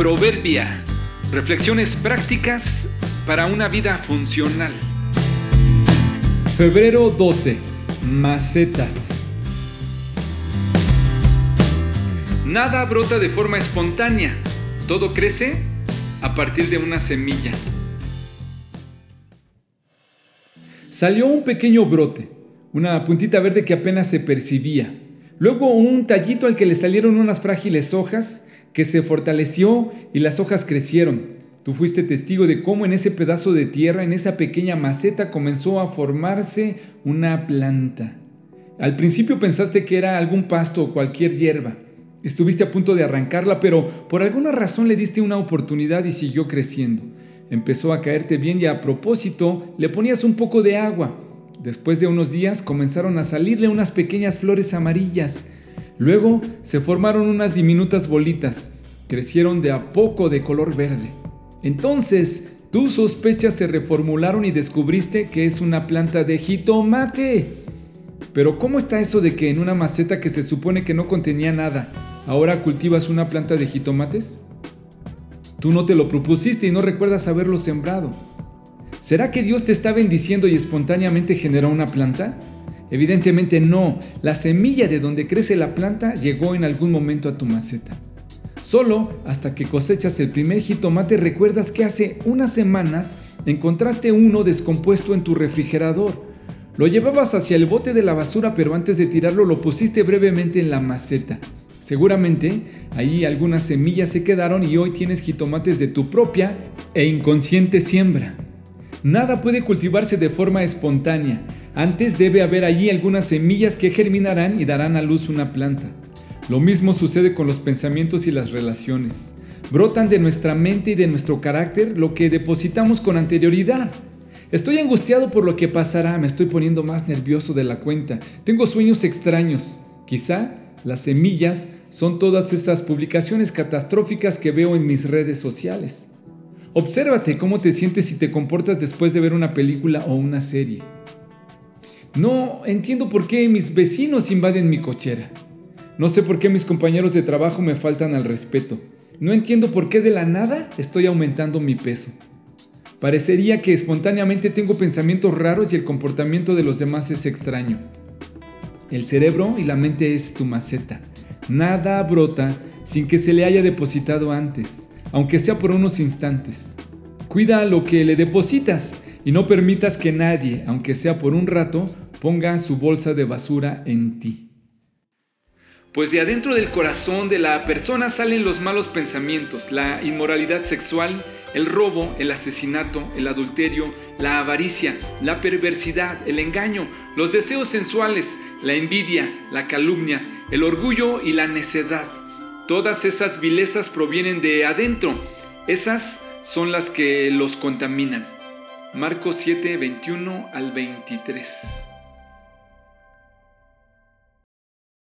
Proverbia. Reflexiones prácticas para una vida funcional. Febrero 12. Macetas. Nada brota de forma espontánea. Todo crece a partir de una semilla. Salió un pequeño brote, una puntita verde que apenas se percibía. Luego un tallito al que le salieron unas frágiles hojas que se fortaleció y las hojas crecieron. Tú fuiste testigo de cómo en ese pedazo de tierra, en esa pequeña maceta, comenzó a formarse una planta. Al principio pensaste que era algún pasto o cualquier hierba. Estuviste a punto de arrancarla, pero por alguna razón le diste una oportunidad y siguió creciendo. Empezó a caerte bien y a propósito le ponías un poco de agua. Después de unos días comenzaron a salirle unas pequeñas flores amarillas. Luego se formaron unas diminutas bolitas. Crecieron de a poco de color verde. Entonces, tus sospechas se reformularon y descubriste que es una planta de jitomate. Pero ¿cómo está eso de que en una maceta que se supone que no contenía nada, ahora cultivas una planta de jitomates? Tú no te lo propusiste y no recuerdas haberlo sembrado. ¿Será que Dios te está bendiciendo y espontáneamente generó una planta? Evidentemente no, la semilla de donde crece la planta llegó en algún momento a tu maceta. Solo hasta que cosechas el primer jitomate recuerdas que hace unas semanas encontraste uno descompuesto en tu refrigerador. Lo llevabas hacia el bote de la basura pero antes de tirarlo lo pusiste brevemente en la maceta. Seguramente ahí algunas semillas se quedaron y hoy tienes jitomates de tu propia e inconsciente siembra. Nada puede cultivarse de forma espontánea. Antes debe haber allí algunas semillas que germinarán y darán a luz una planta. Lo mismo sucede con los pensamientos y las relaciones. Brotan de nuestra mente y de nuestro carácter lo que depositamos con anterioridad. Estoy angustiado por lo que pasará, me estoy poniendo más nervioso de la cuenta, tengo sueños extraños. Quizá las semillas son todas esas publicaciones catastróficas que veo en mis redes sociales. Obsérvate cómo te sientes y te comportas después de ver una película o una serie. No entiendo por qué mis vecinos invaden mi cochera. No sé por qué mis compañeros de trabajo me faltan al respeto. No entiendo por qué de la nada estoy aumentando mi peso. Parecería que espontáneamente tengo pensamientos raros y el comportamiento de los demás es extraño. El cerebro y la mente es tu maceta. Nada brota sin que se le haya depositado antes, aunque sea por unos instantes. Cuida lo que le depositas y no permitas que nadie, aunque sea por un rato, ponga su bolsa de basura en ti. Pues de adentro del corazón de la persona salen los malos pensamientos, la inmoralidad sexual, el robo, el asesinato, el adulterio, la avaricia, la perversidad, el engaño, los deseos sensuales, la envidia, la calumnia, el orgullo y la necedad. Todas esas vilezas provienen de adentro. Esas son las que los contaminan. Marcos 7, 21 al 23.